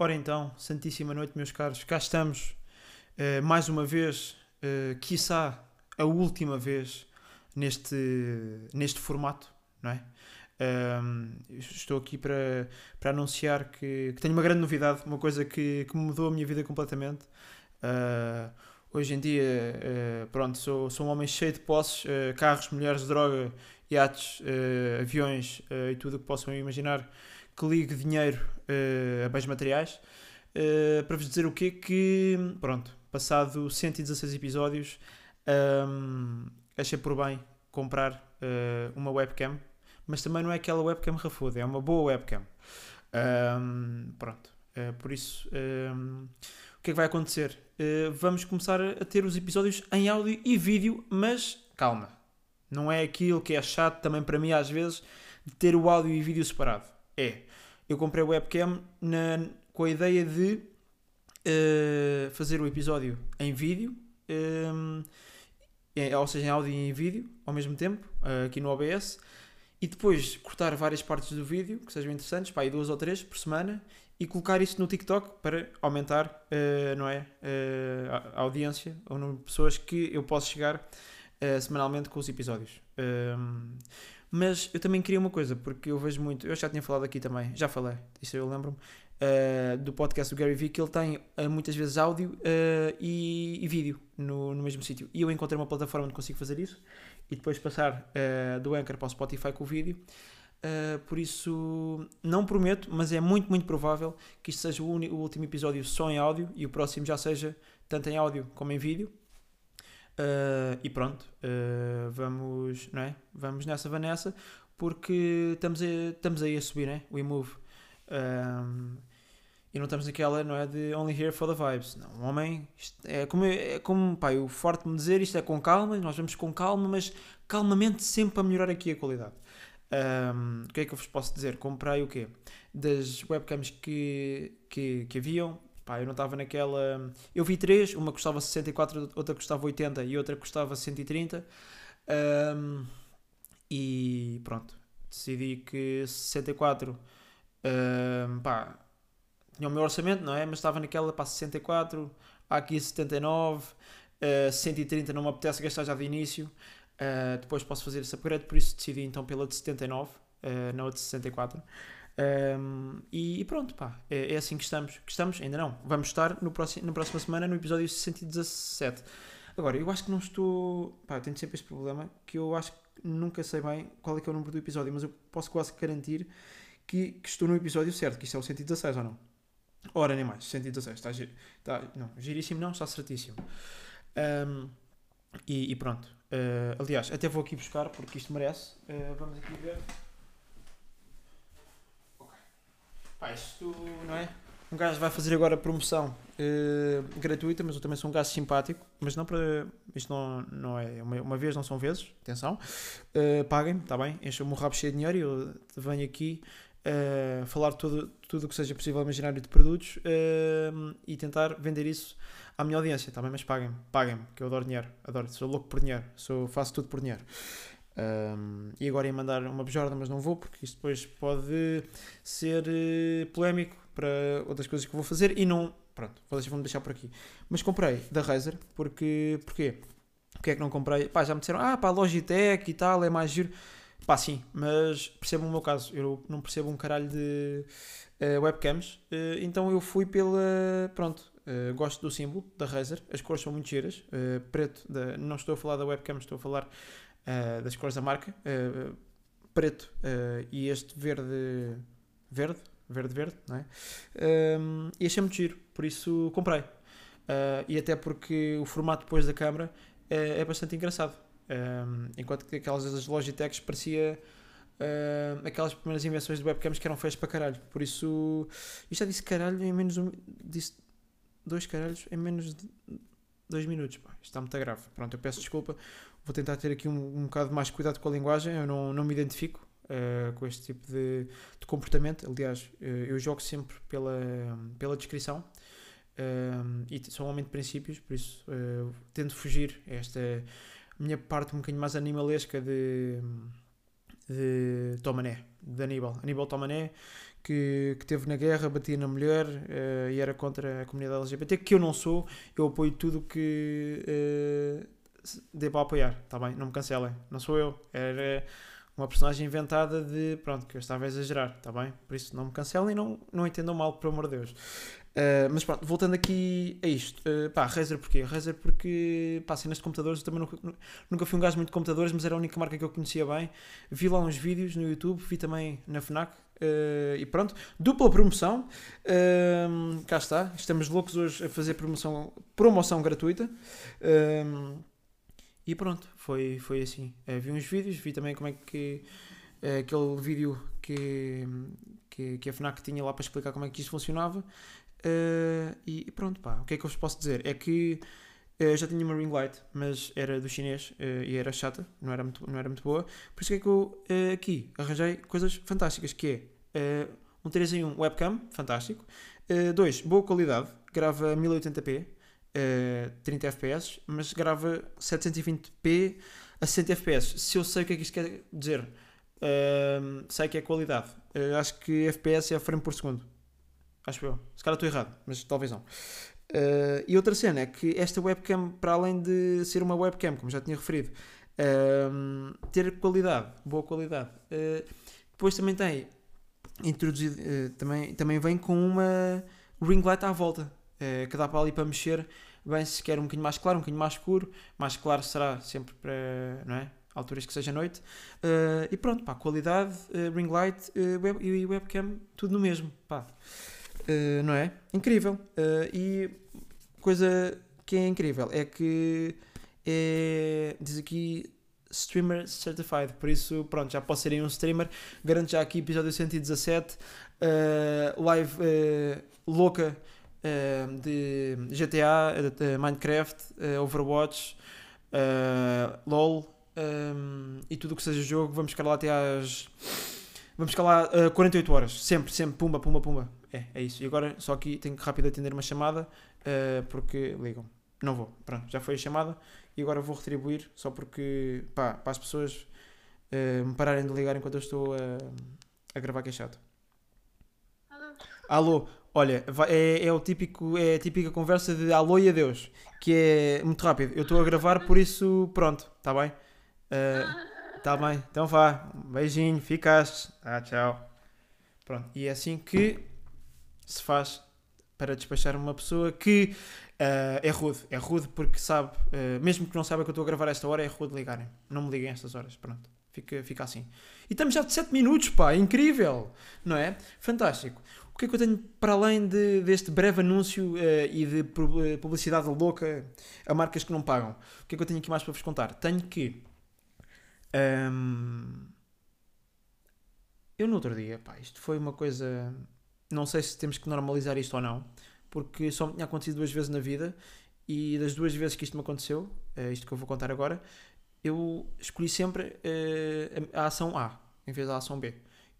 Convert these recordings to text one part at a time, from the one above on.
Ora então, Santíssima Noite, meus caros, cá estamos uh, mais uma vez, uh, quiçá a última vez neste, neste formato, não é? Estou aqui para, para anunciar que, que, tenho uma grande novidade, uma coisa que, que mudou a minha vida completamente. Uh, hoje em dia, uh, pronto, sou, sou um homem cheio de posses, uh, carros, mulheres, droga, iates, aviões e tudo o que possam imaginar que ligue dinheiro a bens materiais. para vos dizer o quê? Que, pronto, passado 116 episódios, um, achei por bem comprar uma webcam mas também não é aquela webcam rafuda, é uma boa webcam. Um, pronto, uh, por isso, um, o que é que vai acontecer? Uh, vamos começar a ter os episódios em áudio e vídeo, mas calma, não é aquilo que é chato também para mim às vezes de ter o áudio e vídeo separado. É, eu comprei a webcam na, com a ideia de uh, fazer o episódio em vídeo. Um, é, ou seja, em áudio e em vídeo ao mesmo tempo, aqui no OBS, e depois cortar várias partes do vídeo que sejam interessantes, pá, aí duas ou três por semana, e colocar isso no TikTok para aumentar, uh, não é, uh, a, audiência ou no pessoas que eu posso chegar uh, semanalmente com os episódios. Ehm, mas eu também queria uma coisa, porque eu vejo muito, eu já tinha falado aqui também, já falei, isso eu lembro-me, do podcast do Gary Vee, que ele tem muitas vezes áudio e, e, vídeo no, no mesmo sítio. E eu encontrei uma plataforma onde consigo fazer isso e depois passar uh, do Anchor para o Spotify com o vídeo. Uh, por isso, não prometo, mas é muito, muito provável que isto seja o, o, último episódio só em áudio e o próximo já seja tanto em áudio como em vídeo. Uh, e pronto, vamos, não é? vamos nessa, Vanessa, porque estamos, a, estamos aí a subir, né? We move. E não estamos naquela, não é? De only here for the vibes. Não, um homem, é como, é como pá, eu forte-me dizer, isto é com calma, nós vamos com calma, mas calmamente sempre a melhorar aqui a qualidade. Um, o que é que eu vos posso dizer? Comprei o quê? Das webcams que, que, que haviam, pá, eu não estava naquela. Eu vi três, uma custava 64, outra custava 80 e outra custava 130. Um, e pronto, decidi que 64, um, pá tinha o meu orçamento, não é? Mas estava naquela para 64, há aqui 79, uh, 130 não me apetece gastar já de início. Uh, depois posso fazer esse upgrade, por isso decidi então pela de 79, uh, não a de 64. Um, e, e, pronto, pá, é, é, assim que estamos. Que estamos, ainda não. Vamos estar no próximo, na próxima semana no episódio 117. Agora, eu acho que não estou. Pá, tenho sempre este problema que eu acho que nunca sei bem qual é que é o número do episódio, mas eu posso quase garantir que, que estou no episódio certo, que isto é o 116 ou não. Ora, nem mais, 116, está, está não, giríssimo não, está certíssimo. Um, e, e, pronto. Uh, aliás, até vou aqui buscar porque isto merece. Uh, vamos aqui ver. Ok. Pá, isto não é? Um gajo vai fazer agora promoção uh, gratuita, mas eu também sou um gajo simpático. Mas não para. Isto não, não é uma, uma vez, não são vezes. Atenção. Uh, Paguem-me, está bem? Enchem-me o rabo cheio de dinheiro e eu venho aqui uh, falar tudo tudo o que seja possível imaginário de produtos uh, e tentar vender isso à minha audiência, também, tá mas paguem-me, paguem-me, que eu adoro dinheiro, adoro, sou louco por dinheiro, sou, faço tudo por dinheiro. Um, e agora ia mandar uma bejorda, mas não vou, porque isto depois pode ser uh, polémico para outras coisas que vou fazer e não. Pronto, vou deixar, vou deixar por aqui. Mas comprei da Razer, porque. Porquê? Porque é que não comprei? Pá, já me disseram, ah, pá, Logitech e tal, é mais giro. Pá, sim, mas percebo o meu caso. Eu não percebo um caralho de uh, webcams. Uh, então eu fui pela. Pronto, uh, gosto do símbolo da Razer. As cores são muito giras. preto, da, não estou a falar da webcam, estou a falar das cores da marca. preto e este verde. Verde? Verde, verde, não é? Um, e achei muito giro, por isso comprei. e até porque o formato depois da câmera é bastante engraçado. Um, enquanto que aquelas das Logitechs parecia uh, aquelas primeiras invenções de webcams que eram feias para caralho. Por isso, isto já disse caralho em menos um, disse dois caralhos em menos de dois minutos. Pá, isto está muito grave. Pronto, eu peço desculpa. Vou tentar ter aqui um, um bocado mais cuidado com a linguagem. Eu não, não me identifico uh, com este tipo de, de comportamento. Aliás, uh, eu jogo sempre pela, pela descrição. Uh, e homem de princípios, por isso tento fugir a esta minha parte um bocadinho mais animalesca de, de Tomané, de Aníbal. Aníbal Tomané, que, que teve na guerra, batia na mulher uh, e era contra a comunidade LGBT, que eu não sou, eu apoio tudo que uh, dê para apoiar, está bem? Não me cancelem, não sou eu, era uma personagem inventada de, pronto, que eu estava a exagerar, está bem? Por isso não me cancelem e não, não entendam mal, por amor de Deus. Uh, mas pronto, voltando aqui a isto, uh, pá, Razer porquê? Razer porque, pá, cenas de computadores, eu também nunca, nunca fui um gajo muito de computadores, mas era a única marca que eu conhecia bem. Vi lá uns vídeos no YouTube, vi também na FNAC, uh, e pronto, dupla promoção, uh, cá está, estamos loucos hoje a fazer promoção, promoção gratuita. E pronto, foi, foi assim. vi uns vídeos, vi também como é que aquele vídeo que, que, que a FNAC tinha lá para explicar como é que isto funcionava. Uh, e pronto, pá, o que é que eu vos posso dizer? É que uh, já tinha uma ring light, mas era do chinês uh, e era chata, não era muito, não era muito boa. Por isso é que eu aqui arranjei coisas fantásticas, que é um 3 em 1 webcam, fantástico. 2, boa qualidade, grava 1080p, 30 fps, mas grava 720p a 60 fps. Se eu sei o que é que isto quer dizer, sei que é qualidade. acho que fps é frame por segundo Acho eu. Se calhar estou errado, mas talvez não. Uh, e outra cena é que esta webcam, para além de ser uma webcam, como já tinha referido, uh, ter qualidade, boa qualidade, uh, depois também tem introduzido, também, também vem com uma ring light à volta, que dá para ali para mexer bem se quer um bocadinho mais claro, um bocadinho mais escuro, mais claro será sempre para, não é? alturas que seja noite. e pronto, pá, qualidade, ring light web, e webcam, tudo no mesmo, pá. Uh, não é? Incrível. Uh, e coisa que é incrível é que é, diz aqui streamer certified, por isso pronto, já posso ser um streamer. Garanto já aqui episódio 117, uh, eh, live louca de GTA, de Minecraft, Overwatch, LOL um, e tudo o que seja jogo. Vamos ficar lá até às. Vamos ficar lá uh, 48 horas, sempre, sempre, pumba, pumba, pumba. É, é isso. E agora só aqui tenho que rápido atender uma chamada uh, porque ligam. Não vou. Pronto, já foi a chamada e agora vou retribuir só porque, pá, para as pessoas uh, me pararem de ligar enquanto eu estou a, a gravar que é chato. Alô? Alô, olha, é, é, o típico, é a típica conversa de alô e adeus, que é muito rápido. Eu estou a gravar, por isso, pronto, está bem? Está uh, bem, então vá, beijinho, ficaste. Ah, tchau. Pronto, e é assim que se faz para despachar uma pessoa que uh, é rude. É rude porque sabe, uh, mesmo que não saiba que eu estou a gravar esta hora, é rude ligarem. Não me liguem a estas horas. Pronto. Fica, fica assim. E estamos já de 7 minutos, pá. Incrível. Não é? Fantástico. O que é que eu tenho para além de, deste breve anúncio uh, e de publicidade louca a marcas que não pagam? O que é que eu tenho aqui mais para vos contar? Tenho que. Um, eu no outro dia, pá, isto foi uma coisa não sei se temos que normalizar isto ou não, porque só me tinha acontecido duas vezes na vida e das duas vezes que isto me aconteceu, é isto que eu vou contar agora, eu escolhi sempre uh, a ação A em vez da ação B.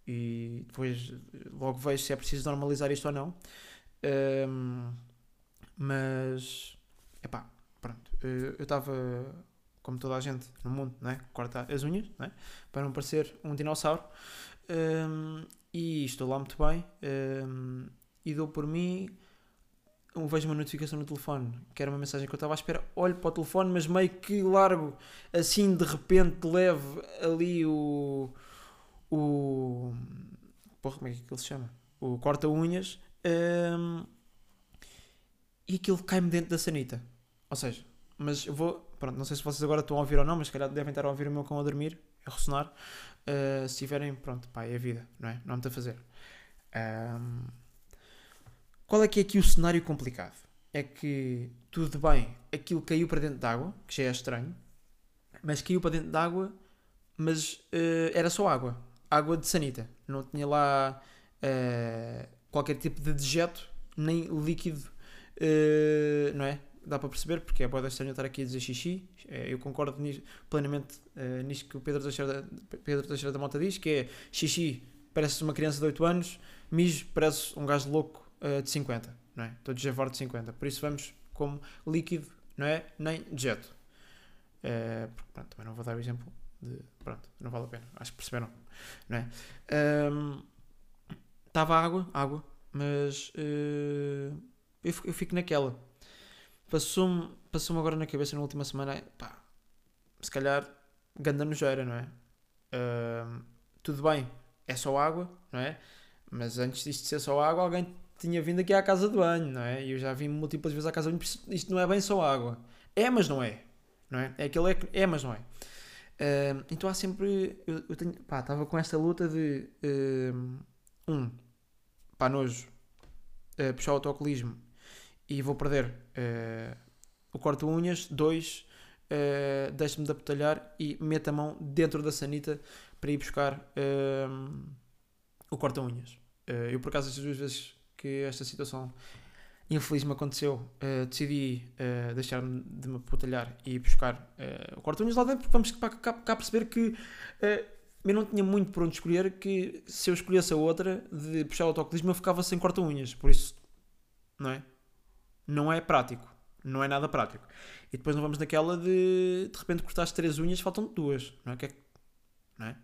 E depois logo vejo se é preciso normalizar isto ou não. Um, mas, epá, pronto. Uh, eu estava, como toda a gente no mundo, né? cortar as unhas, né? para não parecer um dinossauro. Um, e estou lá muito bem. Um, e dou por mim. Vejo uma notificação no telefone, que era uma mensagem que eu estava à espera. Olho para o telefone, mas meio que largo assim de repente, levo ali o. o. Porra, como é que ele se chama? O corta-unhas. Um, e aquilo cai-me dentro da sanita. Ou seja, mas eu vou. Pronto, não sei se vocês agora estão a ouvir ou não, mas se calhar devem estar a ouvir o meu cão a dormir, a ressonar. Uh, se tiverem, pronto, pá, é a vida, não é? Não há muito a fazer. Um, qual é que é aqui o cenário complicado? É que, tudo bem, aquilo caiu para dentro d'água, que já é estranho, mas caiu para dentro d'água, mas uh, era só água. Água de sanita. Não tinha lá uh, qualquer tipo de dejeto, nem líquido, não é? dá para perceber, porque é boa estranho estar aqui a dizer xixi. É, eu concordo nisso, plenamente uh, nisto que o Pedro Teixeira, Pedro Teixeira da Mota diz, que é xixi parece uma criança de 8 anos, mijo parece um gajo louco uh, de 50, não é? Estou de de 50. Por isso vamos como líquido, não é? Nem dejeto. Uh, pronto, também não vou dar o exemplo de, pronto, não vale a pena. Acho que perceberam, não é? Um, estava água, água, mas uh, eu, eu fico naquela. Passou-me passou agora na cabeça na última semana, pá, se calhar ganda nojeira, não é? Uh, tudo bem, é só água, não é? Mas antes disto ser só água, alguém tinha vindo aqui à casa de banho, não é? E eu já vim múltiplas vezes à casa de banho, isto não é bem só água. É, mas não é, não é? É aquele é, é mas não é. Uh, então há sempre. Eu, eu tenho. Pá, estava com esta luta de. Uh, um, pá, nojo, uh, puxar o autocolismo e vou perder uh, o corta-unhas. Dois, uh, deixe-me de apetalhar e mete a mão dentro da sanita para ir buscar o corta-unhas. eu, por acaso, estas duas vezes que esta situação infeliz me aconteceu, uh, decidi uh, deixar-me de me apotalhar e buscar uh, o corta-unhas lá dentro, porque vamos cá, cá, cá perceber que eu não tinha muito por onde escolher, que se eu escolhesse a outra de puxar o autocolismo eu ficava sem corta-unhas, por isso, não é? Não é prático, não é nada prático. E depois não vamos naquela de, de repente cortaste três unhas, faltam duas, não é? Que é não é?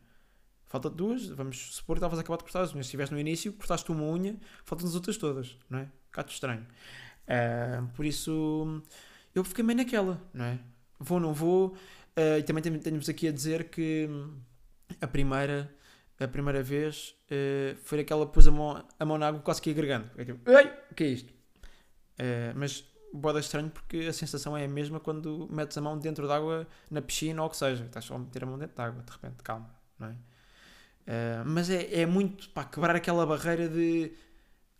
Falta duas, vamos supor que estavas a acabar de cortar as unhas. Se estiveste no início, cortaste uma unha, faltam as outras todas, não é? Cato estranho. Uh, por isso, eu fiquei meio naquela, não é? Vou, não vou. Uh, e também temos aqui a dizer que a primeira, a primeira vez uh, foi aquela que pôs a mão, a mão na água quase que agregando. É tipo, ei, o que é isto? mas boda estranho porque a sensação é a mesma quando metes a mão dentro d'água na piscina ou o que seja. Estás só a meter a mão dentro d'água, de repente, calma, não é? Uh, mas é, é muito para quebrar aquela barreira de.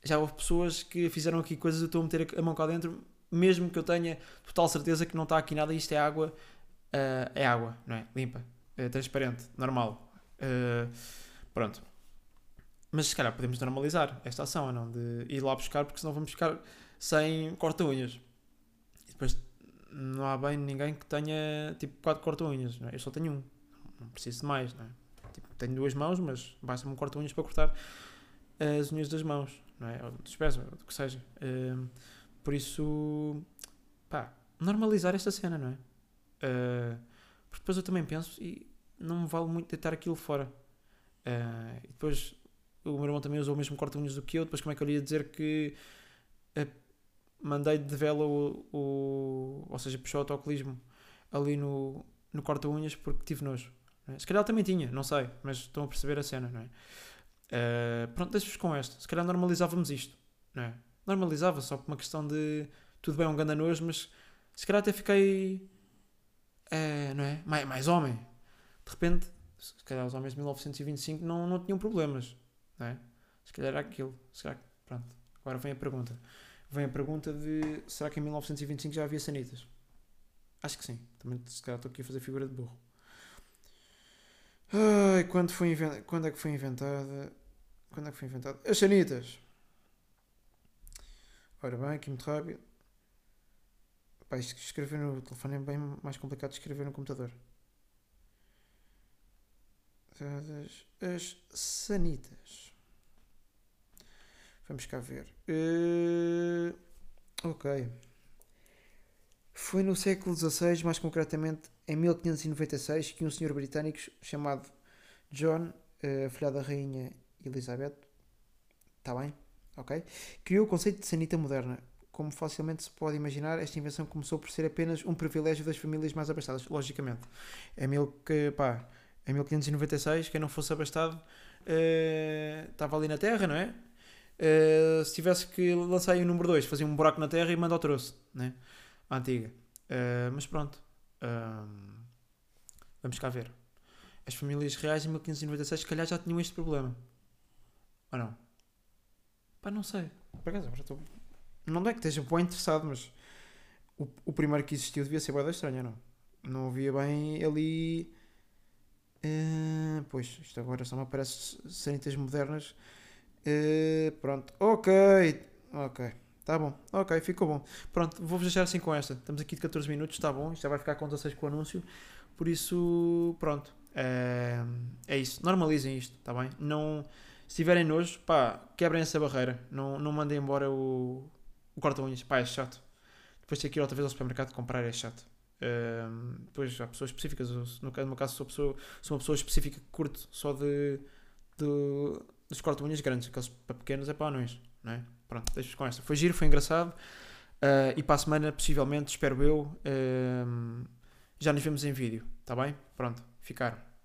Já houve pessoas que fizeram aqui coisas, eu estou a meter a mão cá dentro, mesmo que eu tenha total certeza que não está aqui nada, isto é água, uh, é água, não é? Limpa, é transparente, normal. Uh, pronto. Mas se calhar podemos normalizar esta ação, não? De ir lá buscar, porque senão vamos buscar sem corta-unhas. E depois não há bem ninguém que tenha tipo 4 corta-unhas, é? Eu só tenho um, não preciso de mais, não é? Tenho duas mãos, mas basta-me um corta-unhas para cortar as unhas das mãos, não é? Ou dos pés, ou do que seja. Uh, por isso, pá, normalizar esta cena, não é? Uh, porque depois eu também penso e não me vale muito deitar aquilo fora. Uh, e depois o meu irmão também usou o mesmo corta-unhas do que eu, depois como é que eu lhe ia dizer que uh, mandei de vela o, o, ou seja, puxou o autocolismo ali no, no corta-unhas porque tive nojo. É? Se calhar também tinha, não sei, mas estão a perceber a cena, não é? Uh, pronto, deixo-vos com esta. Se calhar normalizávamos isto, não é? Normalizava só por uma questão de tudo bem, um ganda nojo, mas se calhar até fiquei, uh, não é? Mais, mais homem. De repente, se calhar os homens de 1925 não, não tinham problemas, não é? Se calhar era aquilo. Se calhar, pronto. Agora vem a pergunta. Vem a pergunta de será que em 1925 já havia sanitas? Acho que sim. Também se calhar estou aqui a fazer figura de burro. Ai, quando, foi invent... quando é que foi inventada? Quando é que foi inventada? As sanitas. Ora bem, aqui muito rápido. Pá, escrever no telefone é bem mais complicado de escrever no computador. As sanitas. Vamos cá ver. Uh, ok. Foi no século XVI, mais concretamente em 1596, que um senhor britânico chamado John, uh, da rainha Elizabeth, está bem? Ok? Criou o conceito de sanita moderna. Como facilmente se pode imaginar, esta invenção começou por ser apenas um privilégio das famílias mais abastadas, logicamente. Em, mil, que, pá, em 1596, quem não fosse abastado uh, estava ali na terra, não é? Uh, se tivesse que lançar aí o número 2, fazia um buraco na terra e manda ao troço, né? Antiga. Uh, mas pronto. Uh, vamos cá ver. As famílias reais em 1596 se calhar já tinham este problema. Ou não? Pá, não sei. Por acaso, já estou... Não é que esteja bem interessado, mas o, o primeiro que existiu devia ser boa estranha, não? Não havia bem ali. Uh, pois, isto agora só me aparece sanitas modernas. Uh, pronto, ok, ok. Tá bom, ok, ficou bom. Pronto, vou-vos deixar assim com esta. Estamos aqui de 14 minutos, está bom. Isto já vai ficar com 16 com o anúncio. Por isso, pronto. É, é isso. Normalizem isto, está bem? Não, se tiverem nojo, pá, quebrem essa barreira. Não, não mandem embora o, o corta-unhas. Pá, é chato. Depois ter que ir outra vez ao supermercado comprar é chato. É, depois há pessoas específicas. No, meu caso, sou, pessoa, sou uma pessoa específica que curto só de, de os corta-unhas grandes, aqueles para pequenos é para anões, não é? Pronto, deixo com esta. Foi giro, foi engraçado. Uh, e para a semana, possivelmente, espero eu, uh, já nos vemos em vídeo, está bem? Pronto, ficaram.